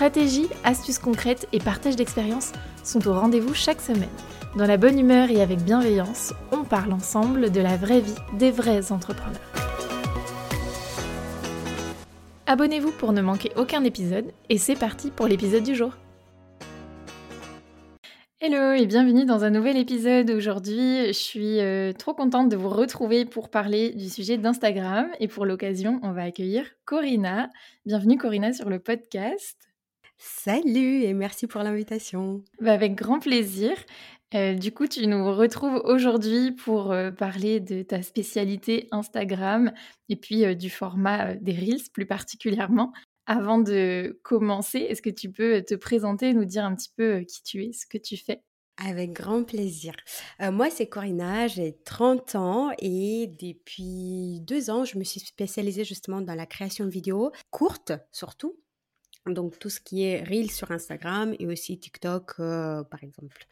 Stratégie, astuces concrètes et partage d'expériences sont au rendez-vous chaque semaine. Dans la bonne humeur et avec bienveillance, on parle ensemble de la vraie vie des vrais entrepreneurs. Abonnez-vous pour ne manquer aucun épisode et c'est parti pour l'épisode du jour. Hello et bienvenue dans un nouvel épisode. Aujourd'hui, je suis euh, trop contente de vous retrouver pour parler du sujet d'Instagram et pour l'occasion, on va accueillir Corinna. Bienvenue Corinna sur le podcast. Salut et merci pour l'invitation. Bah, avec grand plaisir. Euh, du coup, tu nous retrouves aujourd'hui pour euh, parler de ta spécialité Instagram et puis euh, du format des Reels plus particulièrement. Avant de commencer, est-ce que tu peux te présenter et nous dire un petit peu qui tu es, ce que tu fais? Avec grand plaisir. moi, c'est Corinna, j'ai 30 ans et depuis deux ans, je me suis spécialisée justement dans la création de vidéos courtes surtout, donc tout ce qui est Reel sur Instagram et aussi TikTok euh, par exemple.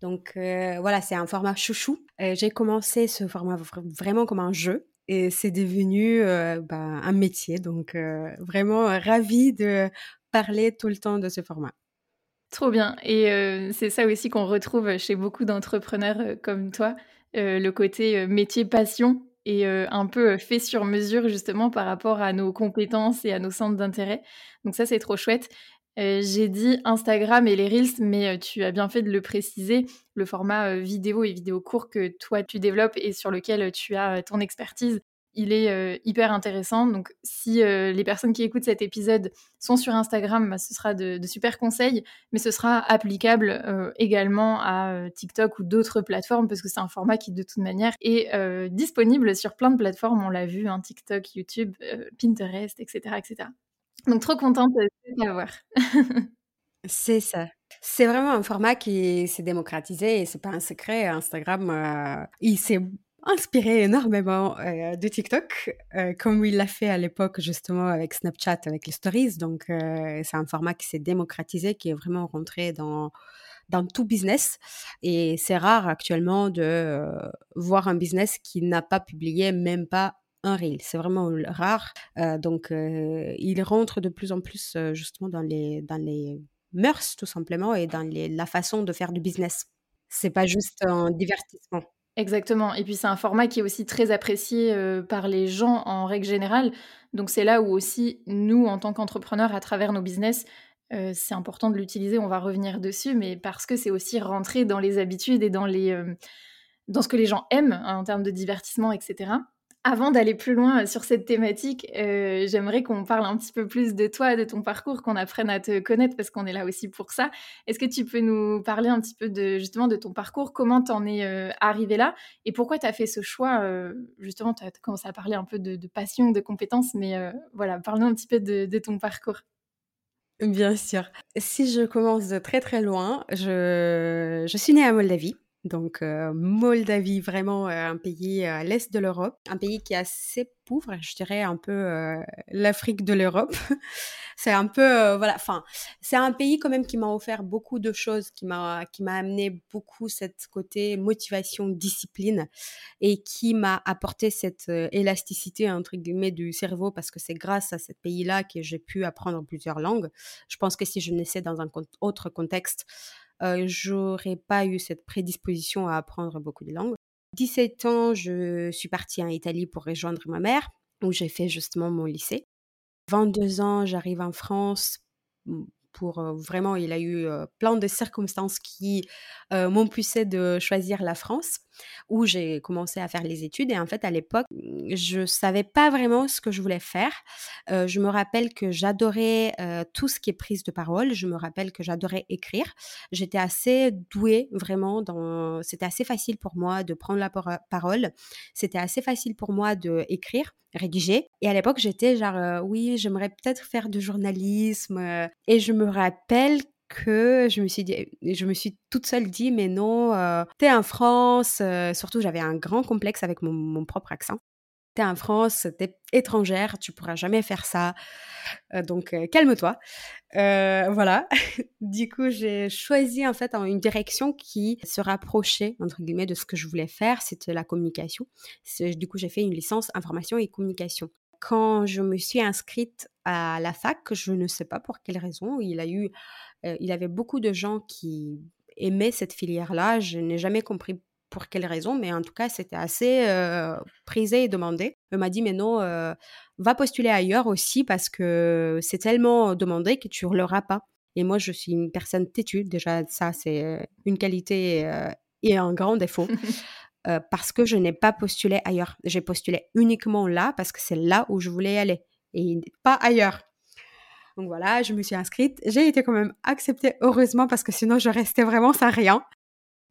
Donc euh, voilà, c'est un format chouchou. Euh, j'ai commencé ce format vraiment comme un jeu et c'est devenu bah, un métier. Donc vraiment ravie de parler tout le temps de ce format. Trop bien. Et c'est ça aussi qu'on retrouve chez beaucoup d'entrepreneurs comme toi, le côté métier passion et un peu fait sur mesure justement par rapport à nos compétences et à nos centres d'intérêt. Donc ça, c'est trop chouette. J'ai dit Instagram et les Reels, mais tu as bien fait de le préciser, le format vidéo et vidéo court que toi tu développes et sur lequel tu as ton expertise il est euh, hyper intéressant. Donc, si euh, les personnes qui écoutent cet épisode sont sur Instagram, bah, ce sera de, super conseils, mais ce sera applicable euh, également à TikTok ou d'autres plateformes, parce que c'est un format qui, de toute manière, est disponible sur plein de plateformes. On l'a vu, hein, TikTok, YouTube, Pinterest, etc., etc. Donc, trop contente de t'avoir. c'est ça. C'est vraiment un format qui s'est démocratisé et c'est pas un secret. Instagram, il s'est inspiré énormément euh, de TikTok, euh, comme il l'a fait à l'époque justement avec Snapchat, avec les stories. Donc, euh, c'est un format qui s'est démocratisé, qui est vraiment rentré dans, dans tout business. Et c'est rare actuellement de voir un business qui n'a pas publié même pas un reel. C'est vraiment rare. donc, il rentre de plus en plus justement dans les, dans les mœurs, tout simplement, et dans la façon de faire du business. C'est pas juste un divertissement. Exactement. Et puis c'est un format qui est aussi très apprécié par les gens en règle générale. Donc c'est là où aussi nous, en tant qu'entrepreneurs, à travers nos business, c'est important de l'utiliser. On va revenir dessus, mais parce que c'est aussi rentrer dans les habitudes et dans les dans ce que les gens aiment hein, en termes de divertissement, etc. Avant d'aller plus loin sur cette thématique, euh, j'aimerais qu'on parle un petit peu plus de toi, de ton parcours, qu'on apprenne à te connaître parce qu'on est là aussi pour ça. Est-ce que tu peux nous parler un petit peu de justement de ton parcours, comment t'en es euh, arrivé là et pourquoi tu as fait ce choix euh, Justement, tu as commencé à parler un peu de, passion, de compétences, mais voilà, parle-nous un petit peu de, ton parcours. Bien sûr. Si je commence de très très loin, je, je suis née à Moldavie. Donc, Moldavie, vraiment un pays à l'est de l'Europe, un pays qui est assez pauvre, je dirais un peu l'Afrique de l'Europe. c'est un peu, voilà, enfin, c'est un pays quand même qui m'a offert beaucoup de choses, qui m'a, qui m'a amené beaucoup cette côté motivation, discipline, et qui m'a apporté cette élasticité entre guillemets du cerveau, parce que c'est grâce à ce pays-là que j'ai pu apprendre plusieurs langues. Je pense que si je naissais dans un autre contexte, euh, j'aurais pas eu cette prédisposition à apprendre beaucoup de langues. 17 ans, je suis partie en Italie pour rejoindre ma mère, où j'ai fait justement mon lycée. 22 ans, j'arrive en France pour vraiment, il a eu plein de circonstances qui m'ont poussé de choisir la France, où j'ai commencé à faire les études. Et en fait, à l'époque, je savais pas vraiment ce que je voulais faire. je me rappelle que j'adorais tout ce qui est prise de parole. Je me rappelle que j'adorais écrire. J'étais assez douée, vraiment. Dans... C'était assez facile pour moi de prendre la parole. C'était assez facile pour moi de écrire rédiger. Et à l'époque, j'étais genre, oui, j'aimerais peut-être faire du journalisme. Et je me rappelle que je me suis dit, je me suis toute seule dit, mais non, t'es en France. surtout, j'avais un grand complexe avec mon, propre accent. T'es en France, t'es étrangère, tu pourras jamais faire ça. donc, calme-toi. voilà. du coup, j'ai choisi en fait une direction qui se rapprochait entre guillemets de ce que je voulais faire. C'était la communication. Du coup, j'ai fait une licence information et communication quand je me suis inscrite à la fac, je ne sais pas pour quelle raison, il a eu, il avait beaucoup de gens qui aimaient cette filière-là. Je n'ai jamais compris pour quelle raison, mais en tout cas, c'était assez prisé et demandé. Il m'a dit, mais non, va postuler ailleurs aussi parce que c'est tellement demandé que tu ne l'auras pas. Et moi, je suis une personne têtue. Déjà, ça, c'est une qualité et un grand défaut. Euh, parce que je n'ai pas postulé ailleurs. J'ai postulé uniquement là parce que c'est là où je voulais aller et pas ailleurs. Donc voilà, je me suis inscrite. J'ai été quand même acceptée, heureusement, parce que sinon je restais vraiment sans rien.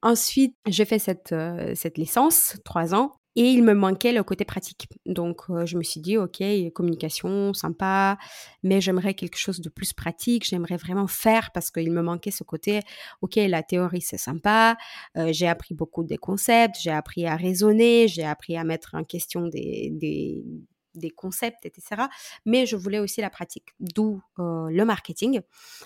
Ensuite, j'ai fait cette, euh, cette licence, trois ans. Et il me manquait le côté pratique. Donc, euh, je me suis dit, OK, communication, sympa, mais j'aimerais quelque chose de plus pratique. J'aimerais vraiment faire parce qu'il me manquait ce côté, OK, la théorie, c'est sympa. Euh, j'ai appris beaucoup des concepts, j'ai appris à raisonner, j'ai appris à mettre en question des, des, concepts, etc. Mais je voulais aussi la pratique, d'où euh, le marketing.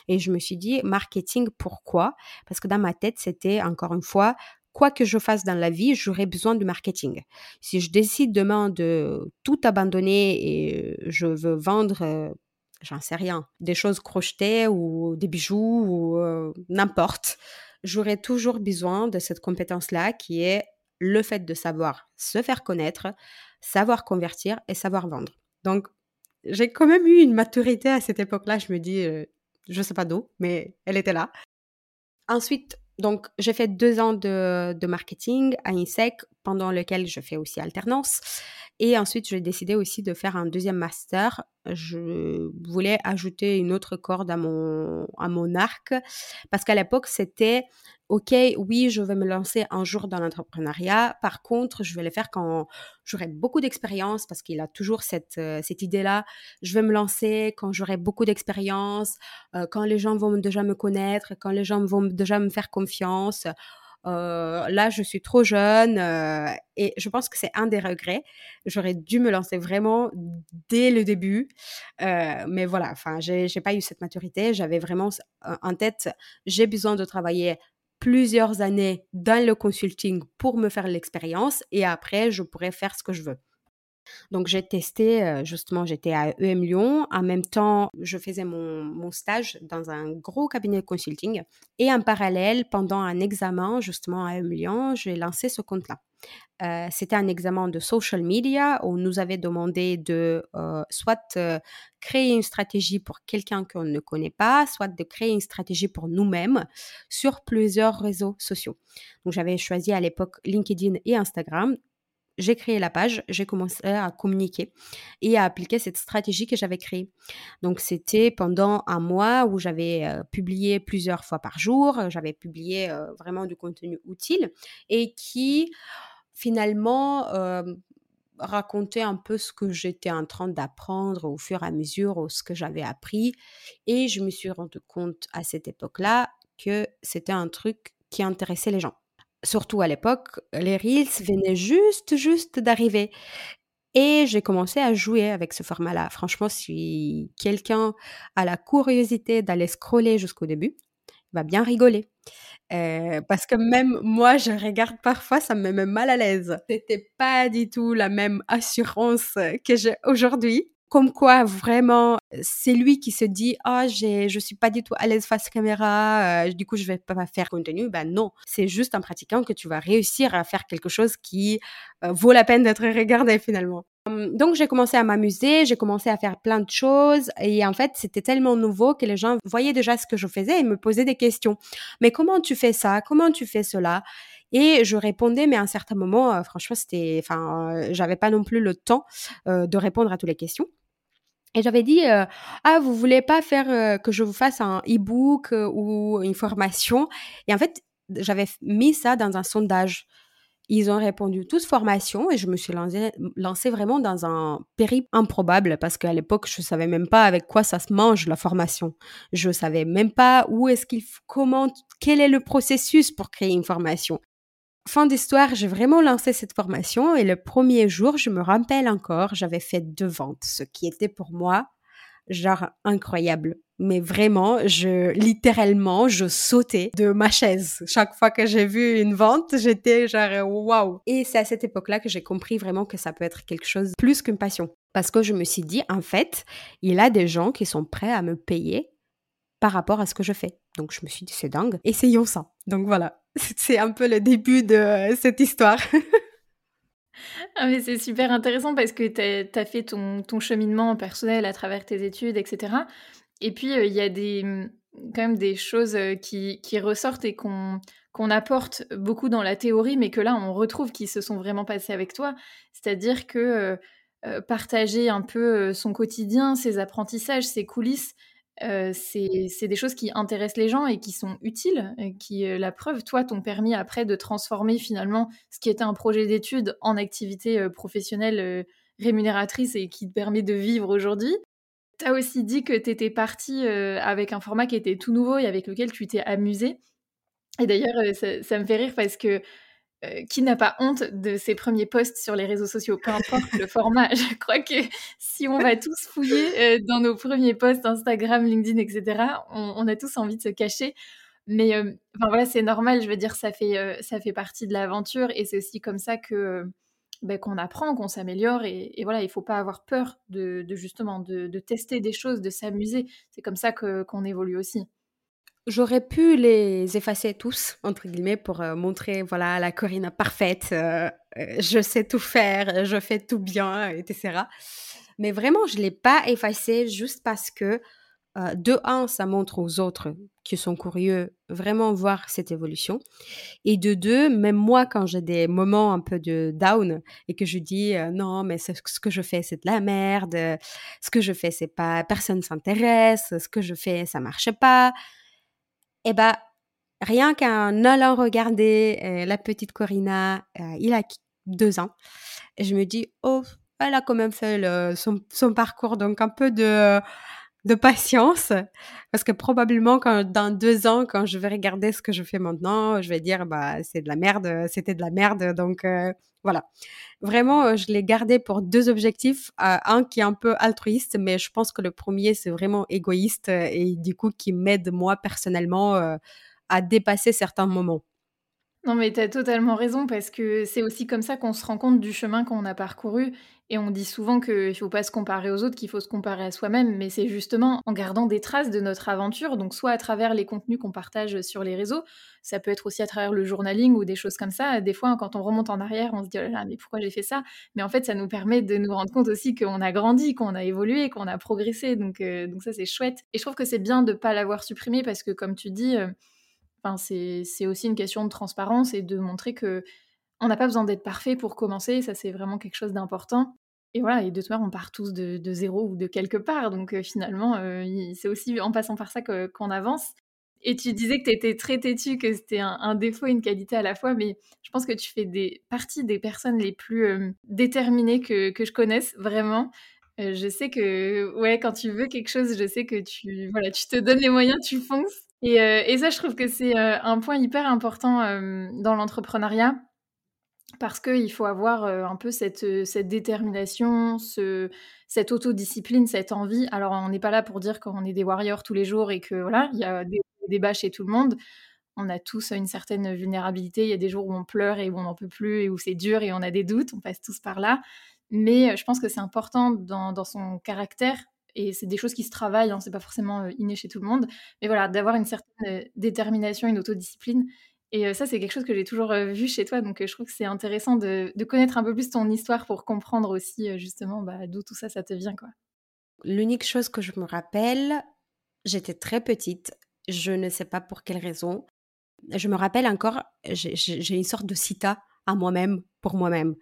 Et je me suis dit, marketing, pourquoi? Parce que dans ma tête, c'était encore une fois quoi que je fasse dans la vie, j'aurai besoin du marketing. Si je décide demain de tout abandonner et je veux vendre, euh, j'en sais rien, des choses crochetées ou des bijoux ou euh, n'importe, j'aurai toujours besoin de cette compétence-là qui est le fait de savoir se faire connaître, savoir convertir et savoir vendre. Donc, j'ai quand même eu une maturité à cette époque-là. Je me dis, euh, je sais pas d'où, mais elle était là. Ensuite, donc, j'ai fait deux ans de, marketing à INSEC, pendant lequel je fais aussi alternance. Et ensuite, j'ai décidé aussi de faire un deuxième master. Je voulais ajouter une autre corde à mon, à mon arc parce qu'à l'époque, c'était OK, oui, je vais me lancer un jour dans l'entrepreneuriat. Par contre, je vais le faire quand j'aurai beaucoup d'expérience parce qu'il a toujours cette, euh, cette idée-là. Je vais me lancer quand j'aurai beaucoup d'expérience, euh, quand les gens vont déjà me connaître, quand les gens vont déjà me faire confiance. Euh, là, je suis trop jeune et je pense que c'est un des regrets. J'aurais dû me lancer vraiment dès le début, mais voilà. Enfin, j'ai pas eu cette maturité. J'avais vraiment en tête, j'ai besoin de travailler plusieurs années dans le consulting pour me faire l'expérience et après, je pourrais faire ce que je veux. Donc j'ai testé, euh, justement, j'étais à EM Lyon. En même temps, je faisais mon, stage dans un gros cabinet de consulting. Et en parallèle, pendant un examen, justement, à EM Lyon, j'ai lancé ce compte-là. Euh, c'était un examen de social media où on nous avait demandé de euh, soit créer une stratégie pour quelqu'un qu'on ne connaît pas, soit de créer une stratégie pour nous-mêmes sur plusieurs réseaux sociaux. Donc j'avais choisi à l'époque LinkedIn et Instagram j'ai créé la page, j'ai commencé à communiquer et à appliquer cette stratégie que j'avais créée. Donc c'était pendant un mois où j'avais euh, publié plusieurs fois par jour, j'avais publié euh, vraiment du contenu utile et qui finalement euh, racontait un peu ce que j'étais en train d'apprendre au fur et à mesure, ou ce que j'avais appris. Et je me suis rendu compte à cette époque-là que c'était un truc qui intéressait les gens surtout à l'époque, les Reels venaient juste, juste d'arriver. Et j'ai commencé à jouer avec ce format-là. Franchement, si quelqu'un a la curiosité d'aller scroller jusqu'au début, va bien rigoler. Euh, parce que même moi, je regarde parfois, ça me met mal à l'aise. C'était pas du tout la même assurance que j'ai aujourd'hui. Comme quoi vraiment c'est lui qui se dit ah j'ai je suis pas du tout à l'aise face caméra euh, du coup je vais pas faire contenu ben non c'est juste en pratiquant que tu vas réussir à faire quelque chose qui euh, vaut la peine d'être regardé finalement. Hum, donc j'ai commencé à m'amuser, j'ai commencé à faire plein de choses et en fait c'était tellement nouveau que les gens voyaient déjà ce que je faisais et me posaient des questions. Mais comment tu fais ça? Comment tu fais cela? Et je répondais, mais à un certain moment, euh, franchement, c'était, enfin, euh, j'avais pas non plus le temps euh, de répondre à toutes les questions. Et j'avais dit, ah, vous voulez pas faire que je vous fasse un e-book ou une formation? Et en fait, j'avais mis ça dans un sondage. Ils ont répondu tous formation et je me suis lancée, lancée vraiment dans un périple improbable parce qu'à l'époque, je savais même pas avec quoi ça se mange la formation. Je savais même pas où est-ce qu'il, comment, quel est le processus pour créer une formation fin d'histoire, j'ai vraiment lancé cette formation et le premier jour, je me rappelle encore, j'avais fait deux ventes, ce qui était pour moi genre incroyable. Mais vraiment, je littéralement, je sautais de ma chaise. Chaque fois que j'ai vu une vente, j'étais genre waouh. Et c'est à cette époque-là que j'ai compris vraiment que ça peut être quelque chose plus qu'une passion. Parce que je me suis dit, en fait, il y a des gens qui sont prêts à me payer par rapport à ce que je fais. Donc je me suis dit, c'est dingue, essayons ça. Donc voilà, c'est un peu le début de euh, cette histoire. Ah mais c'est super intéressant parce que tu as, fait ton, cheminement personnel à travers tes études, etc. Et puis, euh, il y a des, mmh, quand même des choses euh, qui, ressortent et qu'on apporte beaucoup dans la théorie, mais que là, on retrouve qui se sont vraiment passées avec toi. C'est-à-dire que partager un peu son quotidien, ses apprentissages, ses coulisses, c'est des choses qui intéressent les gens et qui sont utiles, et qui, la preuve, toi, t'ont permis après de transformer finalement ce qui était un projet d'études en activité professionnelle rémunératrice et qui te permet de vivre aujourd'hui. Tu as aussi dit que tu étais partie avec un format qui était tout nouveau et avec lequel tu t'es amusée. Et d'ailleurs, ça, me fait rire parce que qui n'a pas honte de ses premiers posts sur les réseaux sociaux, peu importe le format. Je crois que si on va tous fouiller euh, dans nos premiers posts Instagram, LinkedIn, etc., on, a tous envie de se cacher. Mais euh, enfin voilà, c'est normal. Je veux dire, ça fait ça fait partie de l'aventure et c'est aussi comme ça que ben, qu'on apprend, qu'on s'améliore et, voilà, il faut pas avoir peur de, justement de, tester des choses, de s'amuser. C'est comme ça que qu'on évolue aussi. J'aurais pu les effacer tous, entre guillemets, pour euh, montrer, voilà, la Corinne parfaite, euh, euh, je sais tout faire, je fais tout bien, etc. Mais vraiment, je ne l'ai pas effacé juste parce que, de un, ça montre aux autres qui sont curieux vraiment voir cette évolution. Et de deux, même moi, quand j'ai des moments un peu de down et que je dis non, mais ce que je fais, c'est de la merde, ce que je fais, c'est pas, personne s'intéresse, ce que je fais, ça marche pas eh ben, rien qu'en allant regarder euh, la petite Corina, euh, il a deux ans, je me dis, oh, elle a quand même fait son, parcours, donc un peu de, de patience, parce que probablement quand, dans deux ans, quand je vais regarder ce que je fais maintenant, je vais dire, bah, c'est de la merde, c'était de la merde, donc euh, voilà. Vraiment, je l'ai gardé pour deux objectifs, un qui est un peu altruiste, mais je pense que le premier, c'est vraiment égoïste et du coup qui m'aide moi personnellement à dépasser certains moments. Non, mais tu as totalement raison parce que c'est aussi comme ça qu'on se rend compte du chemin qu'on a parcouru. Et on dit souvent qu'il faut pas se comparer aux autres, qu'il faut se comparer à soi-même, mais c'est justement en gardant des traces de notre aventure, donc soit à travers les contenus qu'on partage sur les réseaux, ça peut être aussi à travers le journaling ou des choses comme ça. Des fois, quand on remonte en arrière, on se dit oh là là, mais pourquoi j'ai fait ça? Mais en fait, ça nous permet de nous rendre compte aussi qu'on a grandi, qu'on a évolué, qu'on a progressé. Donc, euh, ça, c'est chouette. Et je trouve que c'est bien de ne pas l'avoir supprimé parce que, comme tu dis, euh, c'est aussi une question de transparence et de montrer que on n'a pas besoin d'être parfait pour commencer. Ça, c'est vraiment quelque chose d'important. Et voilà, et de toute on part tous de, zéro ou de quelque part. Donc euh, finalement, euh, c'est aussi en passant par ça qu'on avance. Et tu disais que tu étais très têtu, que c'était un, défaut et une qualité à la fois, mais je pense que tu fais des, partie des personnes les plus euh, déterminées que, je connaisse, vraiment. je sais que, quand tu veux quelque chose, je sais que tu, voilà, tu te donnes les moyens, tu fonces. Euh, et, ça, je trouve que c'est euh, un point hyper important euh, dans l'entrepreneuriat parce qu'il faut avoir un peu cette, détermination, ce, cette autodiscipline, cette envie. Alors, on n'est pas là pour dire qu'on est des warriors tous les jours et que voilà, il y a des débats chez tout le monde. On a tous une certaine vulnérabilité. Il y a des jours où on pleure et où on n'en peut plus et où c'est dur et on a des doutes. On passe tous par là. Mais je pense que c'est important dans, son caractère et c'est des choses qui se travaillent, hein, c'est pas forcément inné chez tout le monde, mais voilà, d'avoir une certaine détermination, une autodiscipline. Et ça, c'est quelque chose que j'ai toujours vu chez toi, donc je trouve que c'est intéressant de, de, connaître un peu plus ton histoire pour comprendre aussi justement bah, d'où tout ça, ça te vient. quoi. L'unique chose que je me rappelle, j'étais très petite, je ne sais pas pour quelle raison. Je me rappelle encore, j'ai une sorte de cita à moi-même, pour moi-même,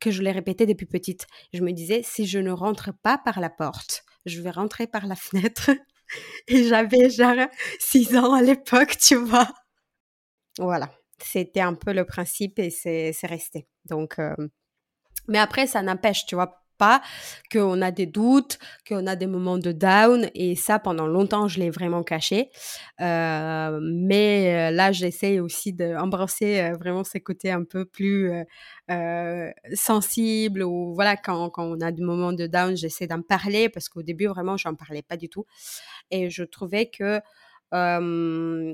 que je l'ai répété depuis petite. Je me disais, si je ne rentre pas par la porte, je vais rentrer par la fenêtre. Et j'avais genre 6 ans à l'époque, tu vois. Voilà, c'était un peu le principe et c'est resté. Donc, euh, mais après, ça n'empêche, tu vois, pas qu'on a des doutes, qu'on a des moments de down et ça pendant longtemps je l'ai vraiment caché. Euh, mais euh, là j'essaie aussi d'embrasser euh, vraiment ces côtés un peu plus euh, sensibles ou voilà quand, quand on a des moments de down j'essaie d'en parler parce qu'au début vraiment j'en parlais pas du tout et je trouvais que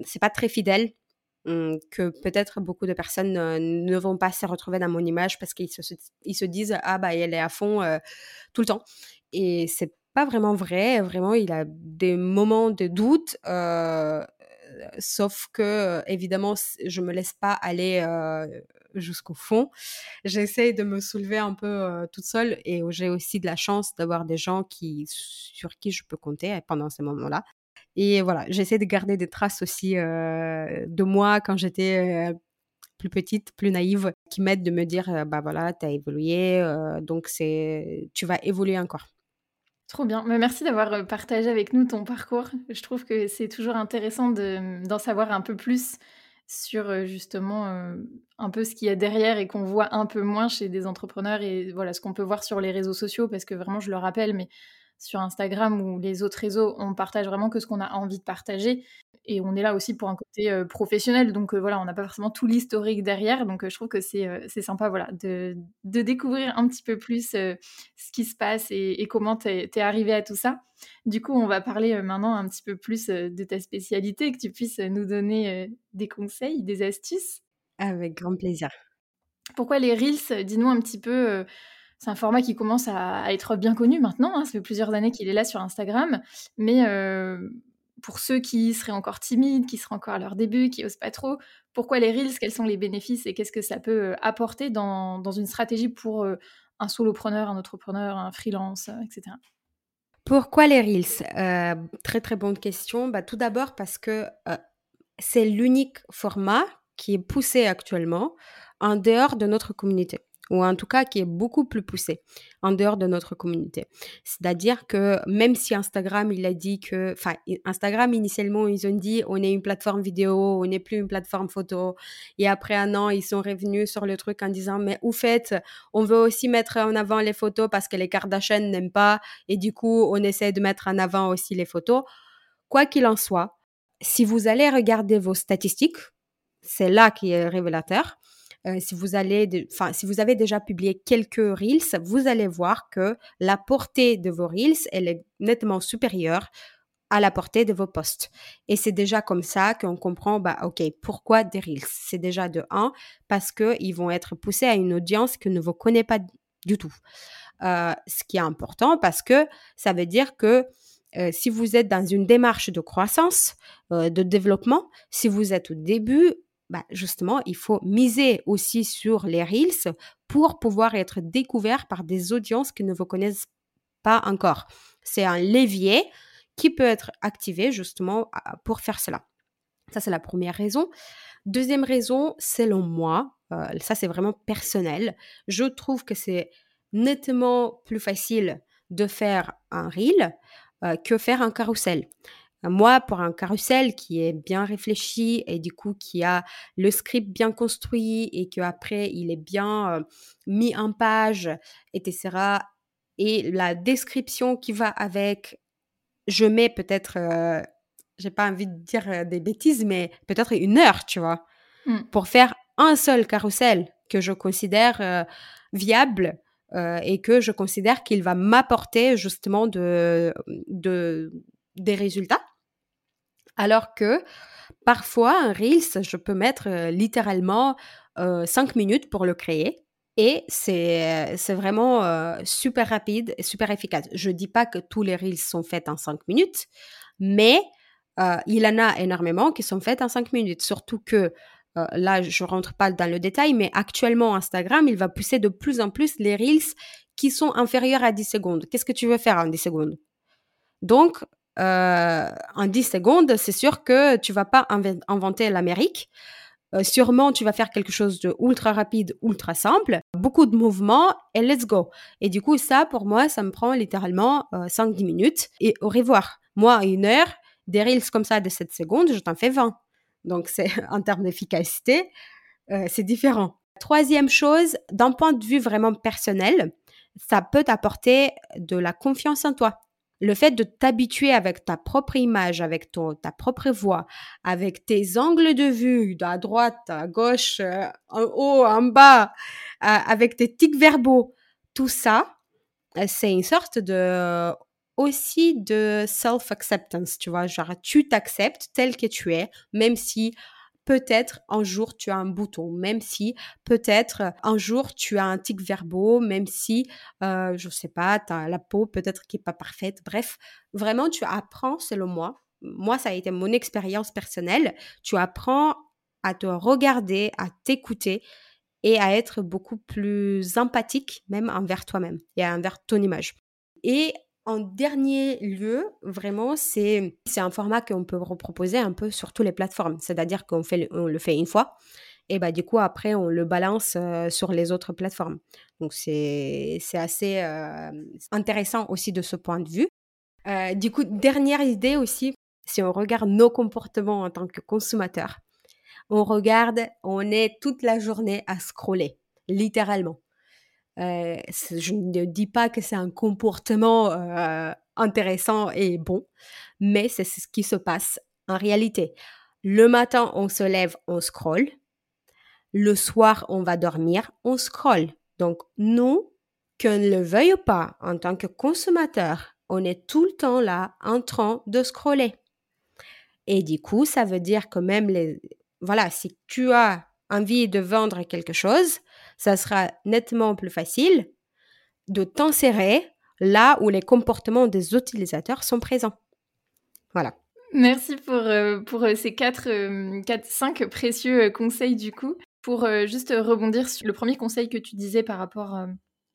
c'est pas très fidèle que peut-être beaucoup de personnes ne vont pas se retrouver dans mon image parce qu'ils se, disent ah bah elle est à fond tout le temps et c'est pas vraiment vrai vraiment il a des moments de doute sauf que évidemment je me laisse pas aller jusqu'au fond. J'essaie de me soulever un peu toute seule et j'ai aussi de la chance d'avoir des gens qui sur qui je peux compter pendant ces moments là et voilà, j'essaie de garder des traces aussi euh, de moi quand j'étais euh, plus petite, plus naïve, qui m'aident de me dire, euh, bah voilà, tu as évolué, donc c'est, tu vas évoluer encore. Trop bien. Merci d'avoir partagé avec nous ton parcours. Je trouve que c'est toujours intéressant d'en savoir un peu plus sur justement un peu ce qu'il y a derrière et qu'on voit un peu moins chez des entrepreneurs et voilà ce qu'on peut voir sur les réseaux sociaux parce que vraiment je le rappelle mais sur Instagram ou les autres réseaux, on partage vraiment que ce qu'on a envie de partager. Et on est là aussi pour un côté euh, professionnel. Donc euh, voilà, on n'a pas forcément tout l'historique derrière. Donc euh, je trouve que c'est sympa voilà, de, découvrir un petit peu plus ce qui se passe et, comment tu es, arrivé à tout ça. Du coup, on va parler maintenant un petit peu plus de ta spécialité, que tu puisses nous donner des conseils, des astuces. Avec grand plaisir. Pourquoi les Reels? Dis-nous un petit peu c'est un format qui commence à, être bien connu maintenant. Hein. Ça fait plusieurs années qu'il est là sur Instagram. Mais euh, pour ceux qui seraient encore timides, qui seraient encore à leur début, qui osent pas trop, pourquoi les Reels Quels sont les bénéfices et qu'est-ce que ça peut euh, apporter dans, une stratégie pour euh, un solopreneur, un entrepreneur, un freelance, etc. Pourquoi les Reels? Très très bonne question. Bah, tout d'abord parce que c'est l'unique format qui est poussé actuellement en dehors de notre communauté ou en tout cas qui est beaucoup plus poussé en dehors de notre communauté. C'est-à-dire que même si Instagram, il a dit que, enfin, Instagram, initialement, ils ont dit on est une plateforme vidéo, on n'est plus une plateforme photo. Et après un an, ils sont revenus sur le truc en disant, mais au fait, on veut aussi mettre en avant les photos parce que les Kardashian n'aiment pas. Et du coup, on essaie de mettre en avant aussi les photos. Quoi qu'il en soit, si vous allez regarder vos statistiques, c'est là qui est révélateur. Euh, si vous allez, enfin, si vous avez déjà publié quelques reels, vous allez voir que la portée de vos reels, elle est nettement supérieure à la portée de vos posts. Et c'est déjà comme ça qu'on comprend, bah, ok, pourquoi des reels? C'est déjà de 1, parce qu'ils vont être poussés à une audience que ne vous connaît pas du tout. Euh, ce qui est important parce que ça veut dire que euh, si vous êtes dans une démarche de croissance, de développement, si vous êtes au début, bah, justement, il faut miser aussi sur les Reels pour pouvoir être découvert par des audiences qui ne vous connaissent pas encore. C'est un levier qui peut être activé justement pour faire cela. Ça, c'est la première raison. Deuxième raison, selon moi, euh, ça c'est vraiment personnel, je trouve que c'est nettement plus facile de faire un reel euh, que faire un carrousel. Moi, pour un carrousel qui est bien réfléchi et du coup qui a le script bien construit et qu'après il est bien euh, mis en page, etc. Et la description qui va avec, je mets peut-être, euh, j'ai pas envie de dire euh, des bêtises, mais peut-être une heure, tu vois, mmh. pour faire un seul carrousel que je considère viable et que je considère qu'il va m'apporter justement de, de, des résultats. Alors que parfois, un Reels, je peux mettre littéralement 5 minutes pour le créer Et c'est vraiment euh, super rapide et super efficace. Je dis pas que tous les reels sont faits en 5 minutes, mais euh, il en a énormément qui sont faits en 5 minutes. Surtout que euh, là, je rentre pas dans le détail, mais actuellement, Instagram, il va pousser de plus en plus les reels qui sont inférieurs à 10 secondes. Qu'est-ce que tu veux faire en 10 secondes? Donc, en 10 secondes, c'est sûr que tu vas pas inventer l'Amérique. Euh, sûrement, tu vas faire quelque chose de ultra rapide, ultra simple, beaucoup de mouvements et let's go. Et du coup, ça, pour moi, ça me prend littéralement 5-10 euh, minutes et au revoir. Moi, une heure, des reels comme ça de 7 secondes, je t'en fais 20. Donc, c'est en termes d'efficacité, euh, c'est différent. Troisième chose, d'un point de vue vraiment personnel, ça peut t'apporter de la confiance en toi le fait de t'habituer avec ta propre image, avec ta propre voix, avec tes angles de vue, à droite, à gauche, euh, en haut, en bas, euh, avec tes tics verbaux, tout ça, euh, c'est une sorte de aussi de self-acceptance, tu vois, genre tu t'acceptes tel que tu es, même si peut-être un jour tu as un bouton, même si peut-être un jour tu as un tic verbaux, même si, euh, je sais pas, tu as la peau peut-être qui est pas parfaite. Bref, vraiment, tu apprends, selon moi, moi, ça a été mon expérience personnelle, tu apprends à te regarder, à t'écouter et à être beaucoup plus empathique même envers toi-même et envers ton image. Et en dernier lieu, vraiment, c'est un format qu'on peut reproposer un peu sur toutes les plateformes. C'est-à-dire qu'on fait, on le fait une fois et bah, du coup, après, on le balance euh, sur les autres plateformes. Donc, c'est assez euh, intéressant aussi de ce point de vue. Euh, du coup, dernière idée aussi, si on regarde nos comportements en tant que consommateurs, on regarde, on est toute la journée à scroller, littéralement. Euh, je ne dis pas que c'est un comportement euh, intéressant et bon, mais c'est ce qui se passe en réalité. Le matin, on se lève, on scrolle. Le soir, on va dormir, on scrolle. Donc, nous, qu'on ne le veuille pas, en tant que consommateur, on est tout le temps là en train de scroller. Et du coup, ça veut dire que même les... Voilà, si tu as envie de vendre quelque chose, ça sera nettement plus facile de t'insérer là où les comportements des utilisateurs sont présents. Voilà. Merci pour, euh, pour euh, ces 4, 4, 5 précieux conseils du coup. Pour euh, juste rebondir sur le premier conseil que tu disais par rapport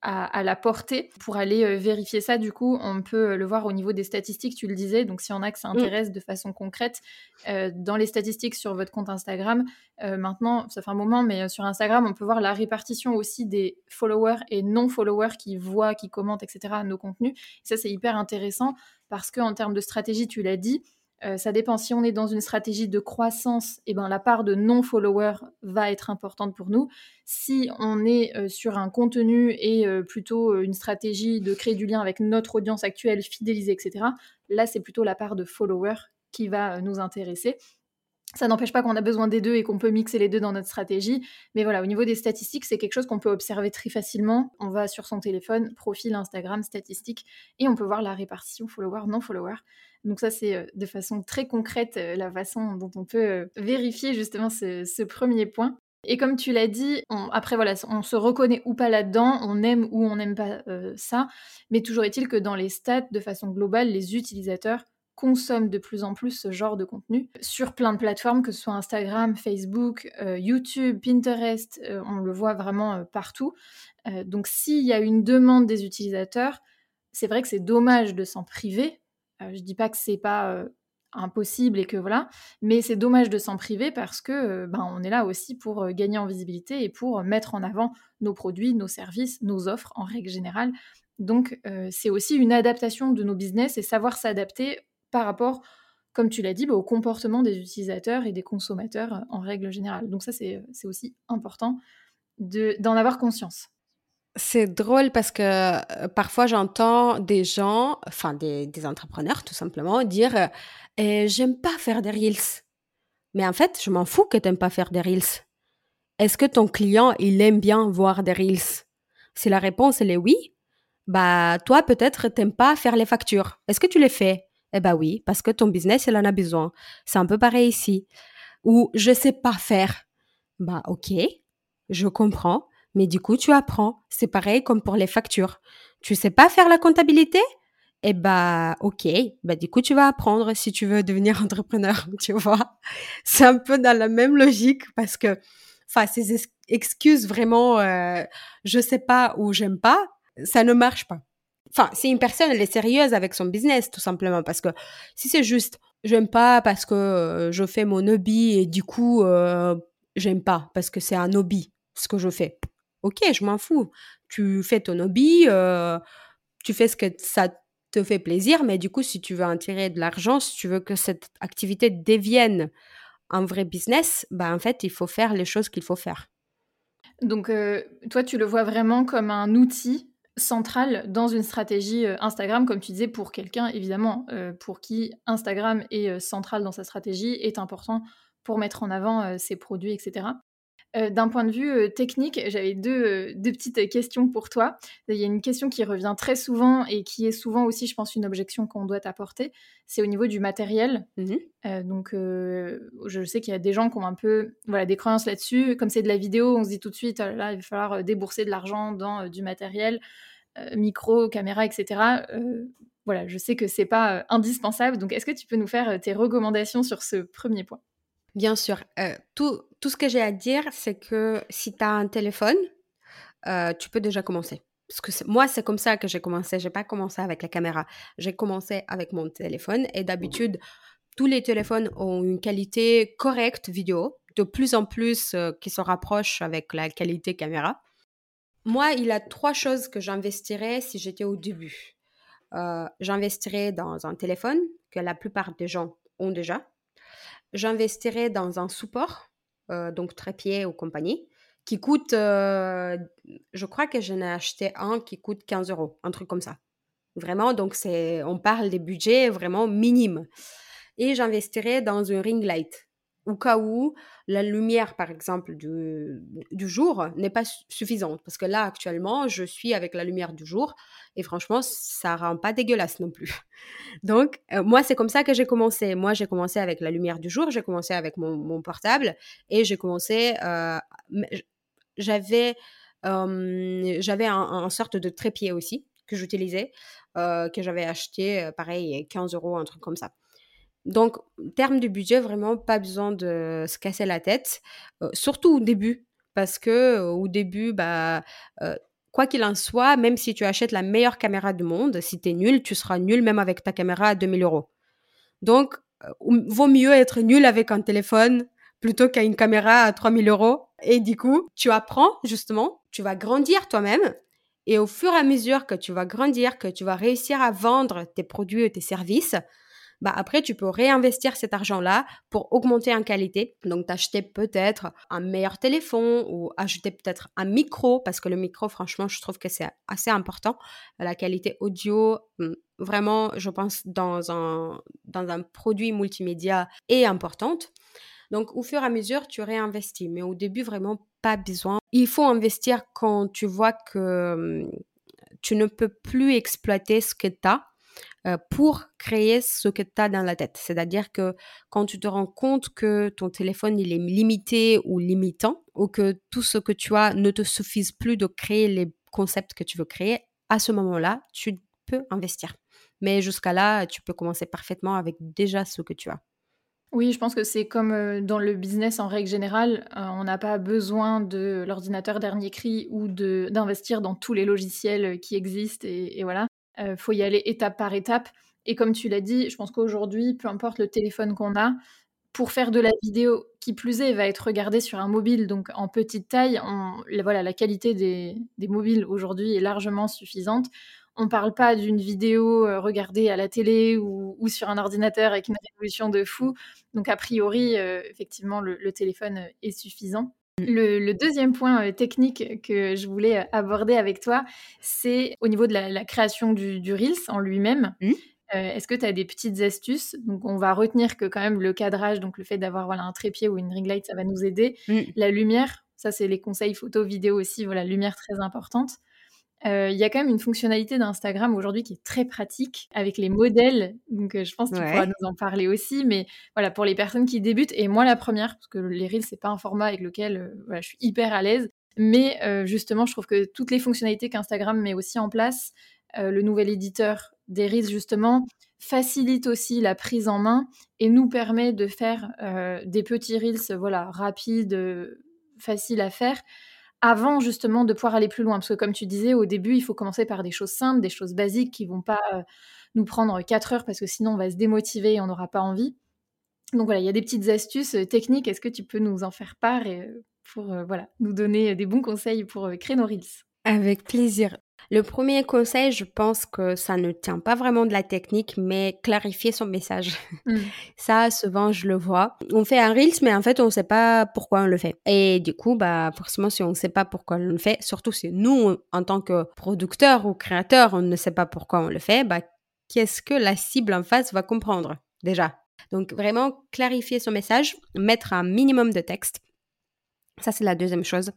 à, la portée. Pour aller euh, vérifier ça, du coup, on peut euh, le voir au niveau des statistiques, tu le disais. Donc, s'il y en a que ça mm. intéresse de façon concrète, euh, dans les statistiques sur votre compte Instagram, maintenant, ça fait un moment, mais sur Instagram, on peut voir la répartition aussi des followers et non-followers qui voient, qui commentent, etc., nos contenus. ça, c'est hyper intéressant parce qu'en termes de stratégie, tu l'as dit, euh, ça dépend. Si on est dans une stratégie de croissance, eh ben, la part de non-followers va être importante pour nous. Si on est euh, sur un contenu et euh, plutôt une stratégie de créer du lien avec notre audience actuelle, fidéliser, etc., là, c'est plutôt la part de followers qui va nous intéresser. Ça n'empêche pas qu'on a besoin des deux et qu'on peut mixer les deux dans notre stratégie. Mais voilà, au niveau des statistiques, c'est quelque chose qu'on peut observer très facilement. On va sur son téléphone, profil Instagram, statistiques, et on peut voir la répartition follower, non follower. Donc ça, c'est euh, de façon très concrète euh, la façon dont on peut euh, vérifier justement ce, premier point. Et comme tu l'as dit, après voilà, on se reconnaît ou pas là-dedans, on aime ou on n'aime pas ça, mais toujours est-il que dans les stats, de façon globale, les utilisateurs consomment de plus en plus ce genre de contenu sur plein de plateformes, que ce soit Instagram, Facebook, YouTube, Pinterest, on le voit vraiment partout. donc s'il y a une demande des utilisateurs, c'est vrai que c'est dommage de s'en priver je je dis pas que c'est pas impossible et que voilà, mais c'est dommage de s'en priver parce que ben, on est là aussi pour gagner en visibilité et pour mettre en avant nos produits, nos services, nos offres en règle générale. Donc c'est aussi une adaptation de nos business et savoir s'adapter par rapport, comme tu l'as dit, bah, au comportement des utilisateurs et des consommateurs en règle générale. Donc ça c'est aussi important d'en avoir conscience. C'est drôle parce que euh, parfois j'entends des gens, enfin des, des, entrepreneurs tout simplement, dire euh, eh, J'aime pas faire des reels. Mais en fait, je m'en fous que t'aimes pas faire des reels. Est-ce que ton client, il aime bien voir des reels? Si la réponse elle est oui, bah toi peut-être t'aimes pas faire les factures. Est-ce que tu les fais? Eh bah oui, parce que ton business il en a besoin. C'est un peu pareil ici. Ou je sais pas faire. Bah ok, je comprends Mais du coup, tu apprends. C'est pareil comme pour les factures. Tu sais pas faire la comptabilité? Eh bah, ok. Bah, du coup, tu vas apprendre si tu veux devenir entrepreneur, tu vois. C'est un peu dans la même logique parce que, ces excuses vraiment, euh, je sais pas ou j'aime pas, ça ne marche pas. Enfin, si une personne, elle est sérieuse avec son business, tout simplement, parce que si c'est juste, j'aime pas parce que euh, je fais mon hobby et du coup, euh, j'aime pas parce que c'est un hobby, ce que je fais. Ok, je m'en fous. Tu fais ton hobby, euh, tu fais ce que ça te fait plaisir, mais du coup, si tu veux en tirer de l'argent, si tu veux que cette activité devienne un vrai business, bah en fait, il faut faire les choses qu'il faut faire. Donc, toi, tu le vois vraiment comme un outil centrale dans une stratégie euh, Instagram, comme tu disais, pour quelqu'un, évidemment, euh, pour qui Instagram est euh, central dans sa stratégie, est important pour mettre en avant ses produits, etc. D'un point de vue technique, j'avais deux, deux, petites questions pour toi. Il y a une question qui revient très souvent et qui est souvent aussi, je pense, une objection qu'on doit apporter. C'est au niveau du matériel. Mmh donc, je sais qu'il y a des gens qui ont un peu voilà, des croyances là-dessus. Comme c'est de la vidéo, on se dit tout de suite, oh là, il va falloir débourser de l'argent dans du matériel. micro, caméra, etc. voilà, je sais que c'est pas indispensable. Donc, est-ce que tu peux nous faire tes recommandations sur ce premier point? Bien sûr. tout, tout, ce que j'ai à dire, c'est que si tu as un téléphone, tu peux déjà commencer. Parce que moi, c'est comme ça que j'ai commencé. J'ai pas commencé avec la caméra. J'ai commencé avec mon téléphone. Et d'habitude, tous les téléphones ont une qualité correcte vidéo, de plus en plus qui se rapproche avec la qualité caméra. Moi, il y a trois choses que j'investirais si j'étais au début. j'investirais dans un téléphone que la plupart des gens ont déjà j'investirais dans un support, euh, donc trépied ou compagnie, qui coûte, euh, je crois que j'en ai acheté un qui coûte 15 euros, un truc comme ça. Vraiment, donc c'est, on parle des budgets vraiment minimes. Et j'investirais dans une ring light au cas où la lumière, par exemple, du, du jour n'est pas suffisante. Parce que là, actuellement, je suis avec la lumière du jour et franchement, ça rend pas dégueulasse non plus. Donc, euh, moi, c'est comme ça que j'ai commencé. Moi, j'ai commencé avec la lumière du jour, j'ai commencé avec mon, portable et j'ai commencé. Euh, j'avais euh, un, un, sorte de trépied aussi que j'utilisais, que j'avais acheté, pareil, 15 euros, un truc comme ça. Donc, terme de budget, vraiment pas besoin de se casser la tête, euh, surtout au début, parce que euh, au début, bah, euh, quoi qu'il en soit, même si tu achètes la meilleure caméra du monde, si tu es nul, tu seras nul même avec ta caméra à 2000 euros. Donc, vaut mieux être nul avec un téléphone plutôt qu'à une caméra à 3000 euros. Et du coup, tu apprends justement, tu vas grandir toi-même. Et au fur et à mesure que tu vas grandir, que tu vas réussir à vendre tes produits et tes services, bah après tu peux réinvestir cet argent-là pour augmenter en qualité. Donc t'acheter peut-être un meilleur téléphone ou acheter peut-être un micro parce que le micro franchement je trouve que c'est assez important. La qualité audio hmm, vraiment je pense dans un dans un produit multimédia est importante. Donc, au fur et à mesure, tu réinvestis. Mais au début, vraiment, pas besoin. Il faut investir quand tu vois que hmm, tu ne peux plus exploiter ce que tu as pour créer ce que tu as dans la tête. C'est-à-dire que quand tu te rends compte que ton téléphone il est limité ou limitant, ou que tout ce que tu as ne te suffise plus de créer les concepts que tu veux créer, à ce moment-là, tu peux investir. Mais jusqu'à là, tu peux commencer parfaitement avec déjà ce que tu as. Oui, je pense que c'est comme euh, dans le business en règle générale, euh, on n'a pas besoin de l'ordinateur dernier cri ou d'investir dans tous les logiciels qui existent et voilà. Il euh, faut y aller étape par étape. Et comme tu l'as dit, je pense qu'aujourd'hui, peu importe le téléphone qu'on a, pour faire de la vidéo, qui plus est, va être regardé sur un mobile, donc en petite taille, voilà, la qualité des, mobiles aujourd'hui est largement suffisante. On ne parle pas d'une vidéo euh, regardée à la télé ou, sur un ordinateur avec une résolution de fou. Donc a priori, euh, effectivement, le, téléphone est suffisant. Le, deuxième point euh, technique que je voulais euh, aborder avec toi, c'est au niveau de la, création du, Reels en lui-même. Mmh. Euh, est-ce que tu as des petites astuces? Donc, on va retenir que quand même le cadrage, donc le fait d'avoir voilà, un trépied ou une ring light, ça va nous aider. Mmh. La lumière, ça c'est les conseils photo, vidéo aussi, voilà, lumière très importante. Euh, il y a quand même une fonctionnalité d'Instagram aujourd'hui qui est très pratique avec les modèles. Donc, euh, je pense que tu pourras nous en parler aussi. Mais voilà, pour les personnes qui débutent, et moi la première, parce que les Reels, c'est pas un format avec lequel euh, je suis hyper à l'aise. Mais justement, je trouve que toutes les fonctionnalités qu'Instagram met aussi en place, le nouvel éditeur des Reels justement, facilite aussi la prise en main et nous permet de faire des petits Reels voilà, rapides, faciles à faire avant justement de pouvoir aller plus loin. Parce que comme tu disais, au début, il faut commencer par des choses simples, des choses basiques qui vont pas nous prendre 4 heures parce que sinon on va se démotiver et on n'aura pas envie. Donc voilà, il y a des petites astuces techniques. Est-ce que tu peux nous en faire part et, pour voilà, nous donner des bons conseils pour créer nos Reels? Avec plaisir. Le premier conseil, je pense que ça ne tient pas vraiment de la technique, mais clarifier son message. Mmh. Ça, souvent, je le vois. On fait un Reels, mais en fait, on ne sait pas pourquoi on le fait. Et du coup, bah, forcément, si on ne sait pas pourquoi on le fait, surtout si nous, en tant que producteur ou créateur, on ne sait pas pourquoi on le fait, bah, qu'est-ce que la cible en face va comprendre déjà? Donc, vraiment, clarifier son message, mettre un minimum de texte. Ça, c'est la deuxième chose.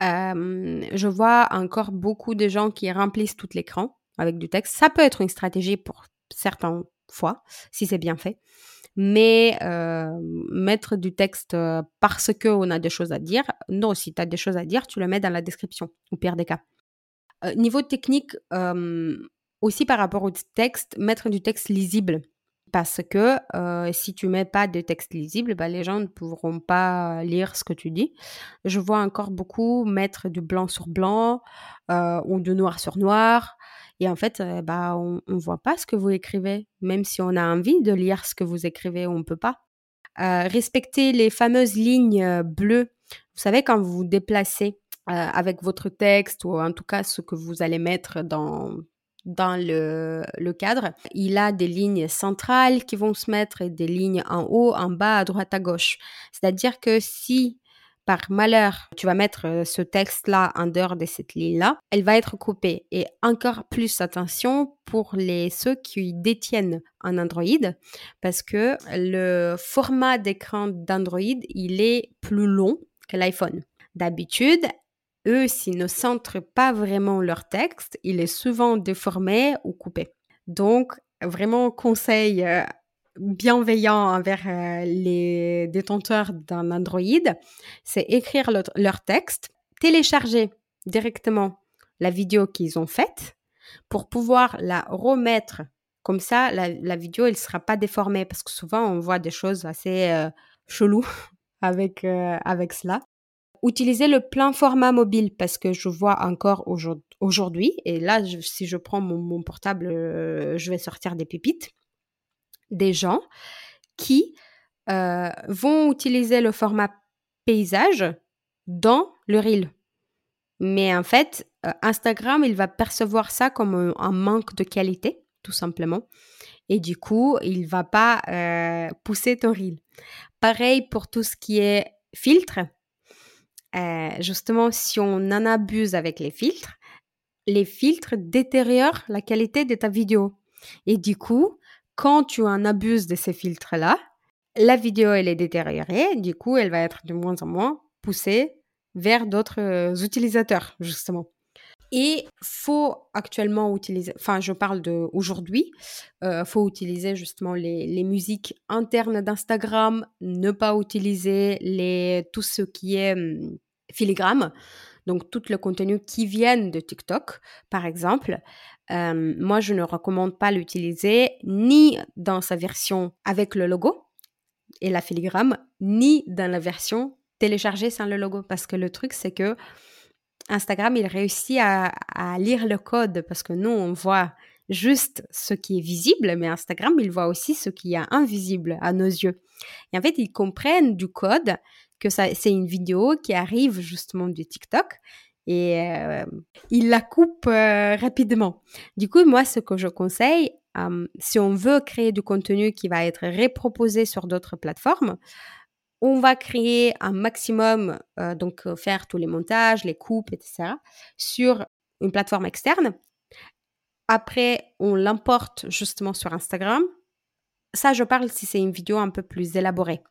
je vois encore beaucoup de gens qui remplissent tout l'écran avec du texte. Ça peut être une stratégie pour certaines fois, si c'est bien fait. Mais mettre du texte parce qu'on a des choses à dire, non, si tu as des choses à dire, tu le mets dans la description, au pire des cas. niveau technique, aussi par rapport au texte, mettre du texte lisible parce que si tu mets pas de texte lisible, bah, les gens ne pourront pas lire ce que tu dis. Je vois encore beaucoup mettre du blanc sur blanc ou du noir sur noir. Et en fait, bah, on ne voit pas ce que vous écrivez. Même si on a envie de lire ce que vous écrivez, on ne peut pas. respecter les fameuses lignes bleues. Vous savez, quand vous vous déplacez avec votre texte ou en tout cas ce que vous allez mettre dans, dans le, cadre. Il a des lignes centrales qui vont se mettre et des lignes en haut, en bas, à droite, à gauche. C'est-à-dire que si par malheur, tu vas mettre euh, ce texte-là en dehors de cette ligne-là, elle va être coupée. Et encore plus attention pour les, ceux qui détiennent un Android, parce que le format d'écran d'Android, il est plus long que l'iPhone. D'habitude, eux, s'ils ne centrent pas vraiment leur texte, il est souvent déformé ou coupé. Donc, vraiment conseil euh, bienveillant envers euh, les détenteurs d'un Android, c'est écrire leur texte, télécharger directement la vidéo qu'ils ont faite pour pouvoir la remettre. Comme ça, la, vidéo, elle ne sera pas déformée parce que souvent, on voit des choses assez euh, cheloues avec, avec cela. Utiliser le plein format mobile parce que je vois encore aujourd'hui, et là, si je prends mon, portable, euh, je vais sortir des pépites, des gens qui euh, vont utiliser le format paysage dans le reel. Mais en fait, euh, Instagram, il va percevoir ça comme un, manque de qualité, tout simplement. Et du coup, il va pas pousser ton reel. Pareil pour tout ce qui est filtre. Euh, justement, si on en abuse avec les filtres, les filtres détériorent la qualité de ta vidéo. Et du coup, quand tu en abuses de ces filtres-là, la vidéo, elle est détériorée. Du coup, elle va être de moins en moins poussée vers d'autres euh, utilisateurs, justement. Et faut actuellement utiliser, enfin je parle de aujourd'hui, euh, faut utiliser justement les, les musiques internes d'Instagram, ne pas utiliser les, tout ce qui est hum, filigrane, donc tout le contenu qui vient de TikTok, par exemple. Euh, moi, je ne recommande pas l'utiliser ni dans sa version avec le logo et la filigrane, ni dans la version téléchargée sans le logo. Parce que le truc, c'est que Instagram, il réussit à, à, lire le code parce que nous, on voit juste ce qui est visible, mais Instagram, il voit aussi ce qui est invisible à nos yeux. Et en fait, ils comprennent du code que c'est une vidéo qui arrive justement du TikTok et euh, il la coupe euh, rapidement. Du coup, moi, ce que je conseille, euh, si on veut créer du contenu qui va être reproposé sur d'autres plateformes, on va créer un maximum, donc faire tous les montages, les coupes, etc., sur une plateforme externe. Après, on l'importe justement sur Instagram. Ça, je parle si c'est une vidéo un peu plus élaborée.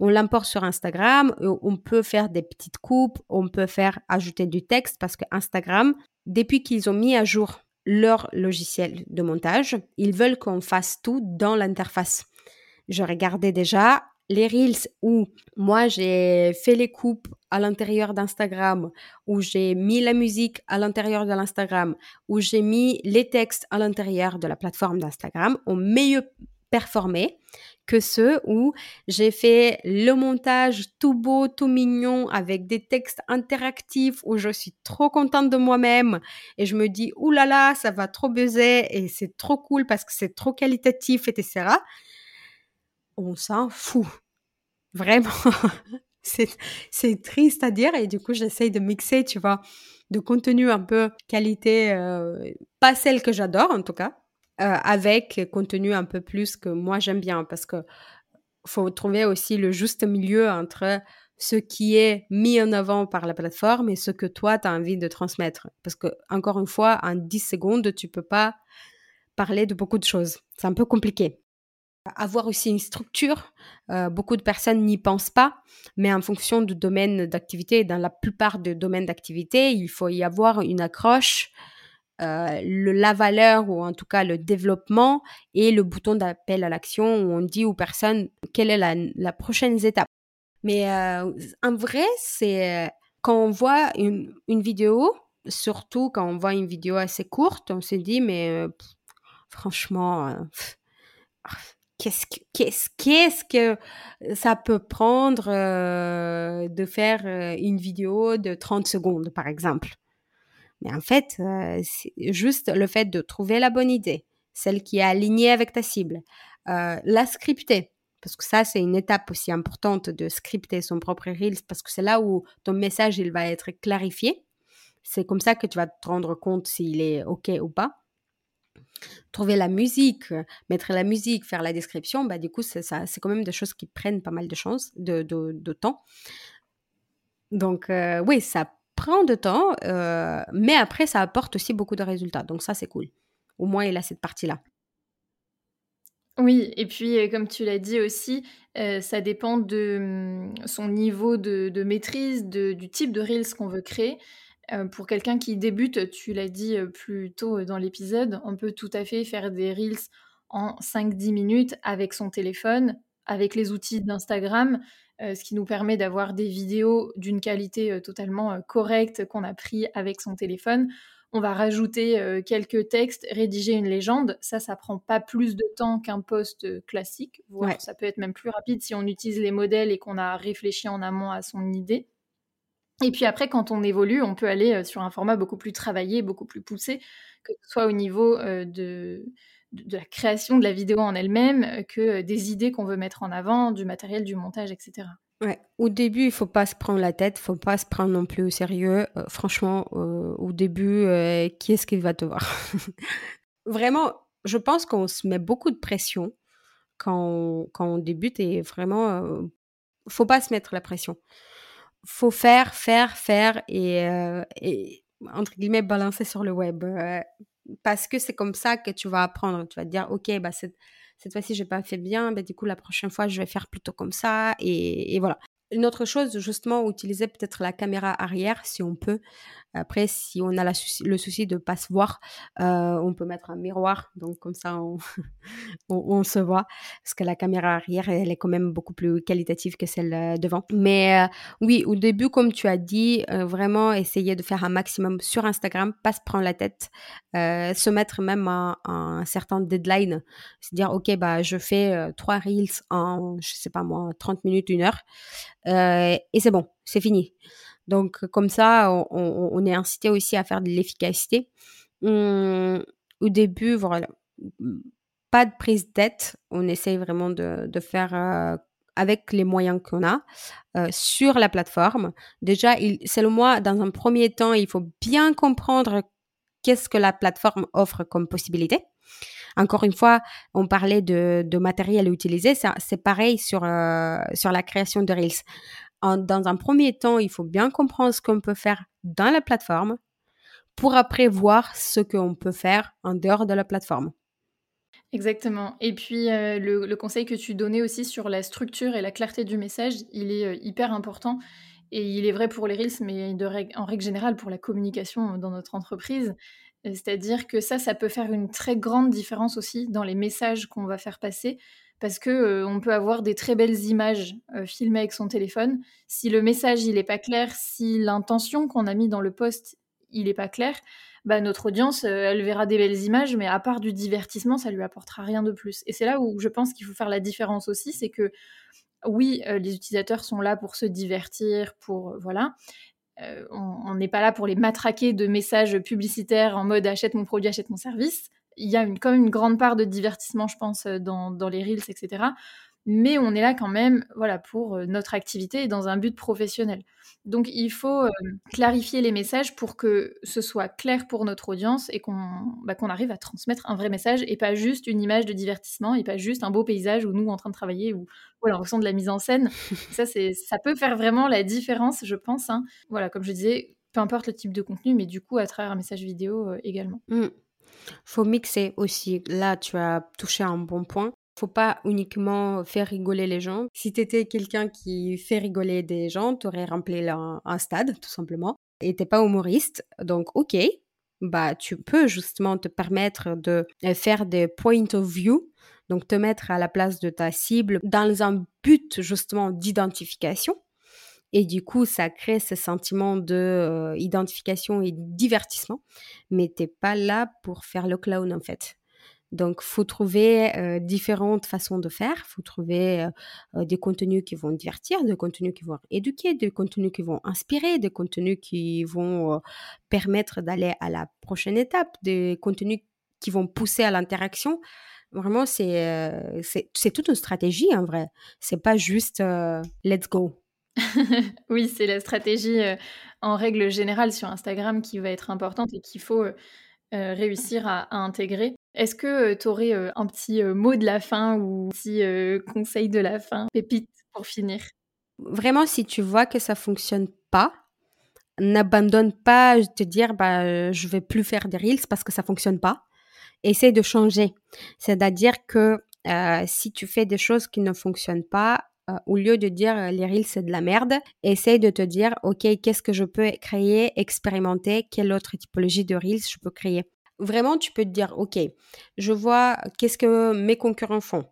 On l'importe sur Instagram, on peut faire des petites coupes, on peut faire ajouter du texte parce que Instagram, depuis qu'ils ont mis à jour leur logiciel de montage, ils veulent qu'on fasse tout dans l'interface. Je regardais déjà, les Reels où moi j'ai fait les coupes à l'intérieur d'Instagram, où j'ai mis la musique à l'intérieur de l'Instagram, où j'ai mis les textes à l'intérieur de la plateforme d'Instagram, ont mieux performé que ceux où j'ai fait le montage tout beau, tout mignon, avec des textes interactifs, où je suis trop contente de moi-même et je me dis, oulala, là là, ça va trop buzzer et c'est trop cool parce que c'est trop qualitatif, etc. On s'en fout. Vraiment. c'est triste à dire et du coup, j'essaye de mixer, tu vois, de contenu un peu qualité, euh, pas celle que j'adore en tout cas, euh, avec contenu un peu plus que moi j'aime bien parce que faut trouver aussi le juste milieu entre ce qui est mis en avant par la plateforme et ce que toi tu as envie de transmettre. Parce que encore une fois en 10 secondes tu peux pas parler de beaucoup de choses. C'est un peu compliqué. Avoir aussi une structure euh, beaucoup de personnes n'y pensent pas mais en fonction du domaine d'activité dans la plupart des domaines d'activité il faut y avoir une accroche euh, la valeur ou en tout cas le développement et le bouton d'appel à l'action où on dit aux personnes quelle est la, prochaine étape. Mais euh, en vrai, c'est quand on voit une, vidéo, surtout quand on voit une vidéo assez courte, on se dit mais euh, franchement, qu'est-ce que qu'est-ce que ça peut prendre de faire une vidéo de 30 secondes par exemple? Mais en fait, euh, juste le fait de trouver la bonne idée, celle qui est alignée avec ta cible, euh, la scripter. Parce que ça, c'est une étape aussi importante de scripter son propre Reels, parce que c'est là où ton message, il va être clarifié. C'est comme ça que tu vas te rendre compte s'il est OK ou pas. Trouver la musique, mettre la musique, faire la description, bah, du coup, c'est, ça, c'est quand même des choses qui prennent pas mal de, chance, de, temps. Donc, euh, oui, ça prend de temps, euh, mais après, ça apporte aussi beaucoup de résultats. Donc ça, c'est cool. Au moins, il a cette partie-là. Oui, et puis euh, comme tu l'as dit aussi, euh, ça dépend de hum, son niveau de, maîtrise, du type de Reels qu'on veut créer. pour quelqu'un qui débute, tu l'as dit plus tôt dans l'épisode, on peut tout à fait faire des Reels en 5-10 minutes avec son téléphone, avec les outils d'Instagram. Euh, ce qui nous permet d'avoir des vidéos d'une qualité euh, totalement euh, correcte qu'on a pris avec son téléphone. On va rajouter quelques textes, rédiger une légende. Ça, ça prend pas plus de temps qu'un post classique, voire ça peut être même plus rapide si on utilise les modèles et qu'on a réfléchi en amont à son idée. Et puis après, quand on évolue, on peut aller sur un format beaucoup plus travaillé, beaucoup plus poussé, que ce soit au niveau de, de la création de la vidéo en elle-même euh, que euh, des idées qu'on veut mettre en avant, du matériel, du montage, etc. Ouais. Au début, il faut pas se prendre la tête, faut pas se prendre non plus au sérieux. Euh, franchement, au début, qui est-ce qui va te voir? Vraiment, je pense qu'on se met beaucoup de pression quand on, quand on débute et vraiment, faut pas se mettre la pression. Faut faire, faire, faire et, et entre guillemets balancer sur le web parce que c'est comme ça que tu vas apprendre. Tu vas te dire, OK, bah, cette, cette fois-ci, j'ai pas fait bien, bah, du coup, la prochaine fois, je vais faire plutôt comme ça. Et, et voilà. Une autre chose, justement, utiliser peut-être la caméra arrière si on peut. Après, si on a le souci de ne pas se voir, euh, on peut mettre un miroir. Donc, comme ça, on, se voit. Parce que la caméra arrière, elle est quand même beaucoup plus qualitative que celle euh, devant. Mais euh, oui, au début, comme tu as dit, vraiment essayer de faire un maximum sur Instagram, pas se prendre la tête, se mettre même un, un certain deadline. Se dire, OK, bah, je fais trois reels en, je sais pas moi, 30 minutes, une heure. et c'est bon, c'est fini. Donc, comme ça, on, est incité aussi à faire de l'efficacité. au début, voilà, pas de prise de. On essaye vraiment de, faire euh, avec les moyens qu'on a euh, sur la plateforme. Déjà, selon moi, dans un premier temps, il faut bien comprendre qu'est-ce que la plateforme offre comme possibilité. Encore une fois, on parlait de, matériel utilisé, c'est pareil sur, euh, sur la création de Reels dans un premier temps, il faut bien comprendre ce qu'on peut faire dans la plateforme pour après voir ce qu'on peut faire en dehors de la plateforme. Exactement. Et puis euh, le, conseil que tu donnais aussi sur la structure et la clarté du message, il est euh, hyper important. Et il est vrai pour les Reels, mais en règle générale pour la communication dans notre entreprise. C'est-à-dire que ça, ça peut faire une très grande différence aussi dans les messages qu'on va faire passer parce que on peut avoir des très belles images filmées avec son téléphone. Si le message il est pas clair, si l'intention qu'on a mis dans le post il est pas clair, bah, notre audience, elle verra des belles images, mais à part du divertissement, ça lui apportera rien de plus. Et c'est là où je pense qu'il faut faire la différence aussi, c'est que oui, les utilisateurs sont là pour se divertir, pour voilà, on n'est pas là pour les matraquer de messages publicitaires en mode achète mon produit, achète mon service. Il y a une, quand même une grande part de divertissement, je pense, dans, dans les reels, etc mais on est là quand même voilà, pour notre activité et dans un but professionnel. Donc il faut clarifier les messages pour que ce soit clair pour notre audience et qu'on bah, arrive à transmettre un vrai message et pas juste une image de divertissement et pas juste un beau paysage où nous en train de travailler ou voilà, en fonction de la mise en scène. ça, ça peut faire vraiment la différence, je pense. Hein. Voilà, comme je disais, peu importe le type de contenu, mais du coup à travers un message vidéo également. Mmh. Faut mixer aussi. Là, tu as touché un bon point faut pas uniquement faire rigoler les gens. Si tu étais quelqu'un qui fait rigoler des gens, tu aurais rempli un, stade, tout simplement. Et t'es pas humoriste, donc ok, bah tu peux justement te permettre de faire des point of view, donc te mettre à la place de ta cible dans un but justement d'identification. Et du coup, ça crée ce sentiment de euh, identification et divertissement. Mais t'es pas là pour faire le clown en fait. Donc, faut trouver euh, différentes façons de faire. Faut trouver euh, euh, des contenus qui vont divertir, des contenus qui vont éduquer, des contenus qui vont inspirer, des contenus qui vont permettre d'aller à la prochaine étape, des contenus qui vont pousser à l'interaction. Vraiment, c'est c'est toute une stratégie en vrai. C'est pas juste let's go. oui, c'est la stratégie en règle générale sur Instagram qui va être importante et qu'il faut réussir à intégrer. Est-ce que tu aurais un petit mot de la fin ou un petit conseil de la fin, pépite, pour finir? Vraiment, si tu vois que ça fonctionne pas, n'abandonne pas de dire bah, je vais plus faire des reels parce que ça fonctionne pas. Essaye de changer. C'est-à-dire que si tu fais des choses qui ne fonctionnent pas, au lieu de dire les reels c'est de la merde, essaye de te dire ok qu'est-ce que je peux créer, expérimenter, quelle autre typologie de reels je peux créer? Vraiment, tu peux te dire, OK, je vois qu'est-ce que mes concurrents font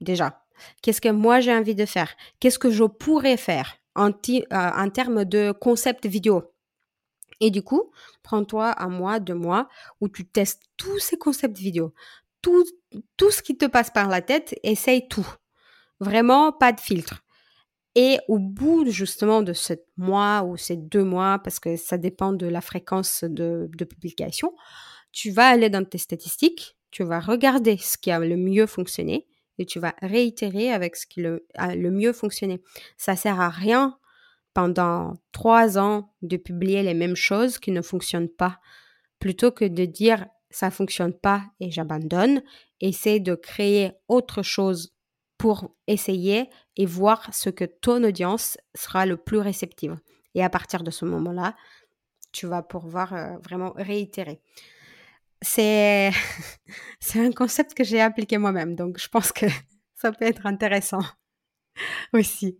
déjà. Qu'est-ce que moi j'ai envie de faire? Qu'est-ce que je pourrais faire en, euh, termes de concept vidéo? Et du coup, prends-toi un mois, deux mois où tu testes tous ces concepts vidéo. Tout, tout ce qui te passe par la tête, essaye tout. Vraiment, pas de filtre. Et au bout justement de ce mois ou ces deux mois, parce que ça dépend de la fréquence de, publication, tu vas aller dans tes statistiques, tu vas regarder ce qui a le mieux fonctionné et tu vas réitérer avec ce qui a le mieux fonctionné. Ça sert à rien pendant trois ans de publier les mêmes choses qui ne fonctionnent pas. Plutôt que de dire ça fonctionne pas et j'abandonne, essaie de créer autre chose pour essayer et voir ce que ton audience sera le plus réceptive. Et à partir de ce moment-là, tu vas pouvoir euh, vraiment réitérer c'est un concept que j'ai appliqué moi-même, donc je pense que ça peut être intéressant aussi.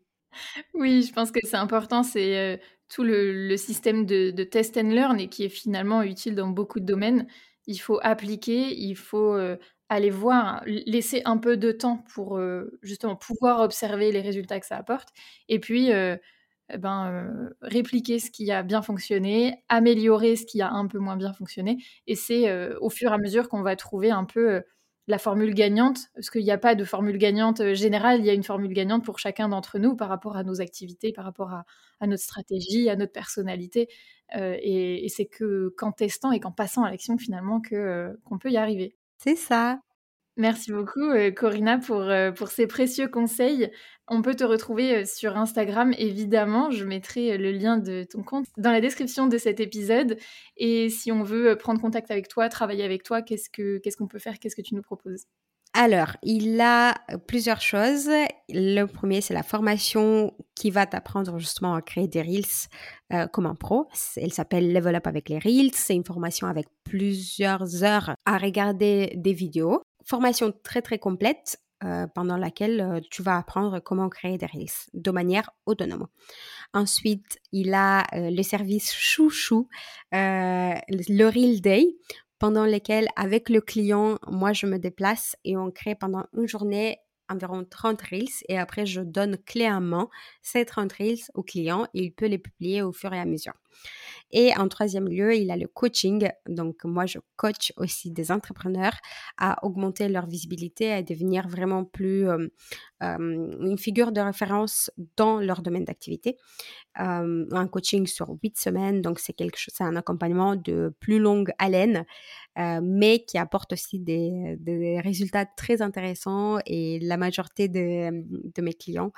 Oui, je pense que c'est important, c'est euh, tout le, système de, test and learn et qui est finalement utile dans beaucoup de domaines. Il faut appliquer, il faut euh, aller voir, laisser un peu de temps pour euh, justement pouvoir observer les résultats que ça apporte. Et puis, eh ben, euh, répliquer ce qui a bien fonctionné, améliorer ce qui a un peu moins bien fonctionné. Et c'est euh, au fur et à mesure qu'on va trouver un peu euh, la formule gagnante, parce qu'il n'y a pas de formule gagnante générale, il y a une formule gagnante pour chacun d'entre nous par rapport à nos activités, par rapport à, notre stratégie, à notre personnalité. et, c'est que qu'en testant et qu'en passant à l'action finalement qu'on peut y arriver. C'est ça. Merci beaucoup, Corinna, pour, pour ces précieux conseils. On peut te retrouver sur Instagram, évidemment. Je mettrai le lien de ton compte dans la description de cet épisode. Et si on veut prendre contact avec toi, travailler avec toi, qu'est-ce qu'on ce qu'on peut faire? Qu'est-ce que tu nous proposes? Alors, il a plusieurs choses. Le premier, c'est la formation qui va t'apprendre justement à créer des Reels comme un pro. Elle s'appelle Level Up avec les Reels. C'est une formation avec plusieurs heures à regarder des vidéos. Formation très très complète euh, pendant laquelle euh, tu vas apprendre comment créer des reels de manière autonome. Ensuite, il a euh, le service chouchou, le Reel Day, pendant lequel, avec le client, moi, je me déplace et on crée pendant une journée environ 30 Reels et après, je donne main ces 30 Reels au client et il peut les publier au fur et à mesure. Et en troisième lieu, il a le coaching. Donc, moi, je coach aussi des entrepreneurs à augmenter leur visibilité, à devenir vraiment plus euh, euh, une figure de référence dans leur domaine d'activité. Euh, un coaching sur huit semaines, donc c'est quelque chose, c'est un accompagnement de plus longue haleine, mais qui apporte aussi des, résultats très intéressants et la majorité de mes clients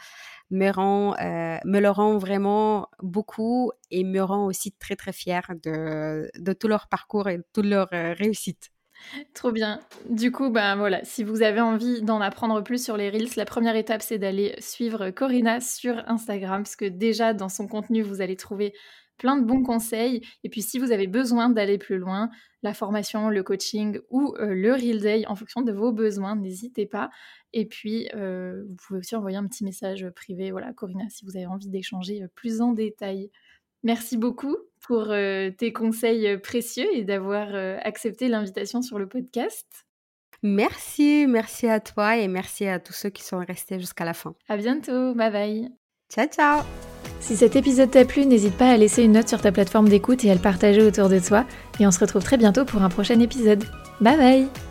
me, rend, euh, me le rend vraiment beaucoup et me rend aussi très très fière de, de tout leur parcours et de toute leur euh, réussite. Trop bien. Du coup, ben voilà, si vous avez envie d'en apprendre plus sur les Reels, la première étape, c'est d'aller suivre Corinna sur Instagram, parce que déjà, dans son contenu, vous allez trouver plein de bons conseils. Et puis, si vous avez besoin d'aller plus loin, la formation, le coaching ou euh, le Reel Day, en fonction de vos besoins, n'hésitez pas. Et puis, euh, vous pouvez aussi envoyer un petit message privé, voilà, Corinna, si vous avez envie d'échanger euh, plus en détail. Merci beaucoup pour tes conseils précieux et d'avoir accepté l'invitation sur le podcast. Merci, merci à toi et merci à tous ceux qui sont restés jusqu'à la fin. À bientôt, bye bye. Ciao, ciao. Si cet épisode t'a plu, n'hésite pas à laisser une note sur ta plateforme d'écoute et à le partager autour de toi. Et on se retrouve très bientôt pour un prochain épisode. Bye bye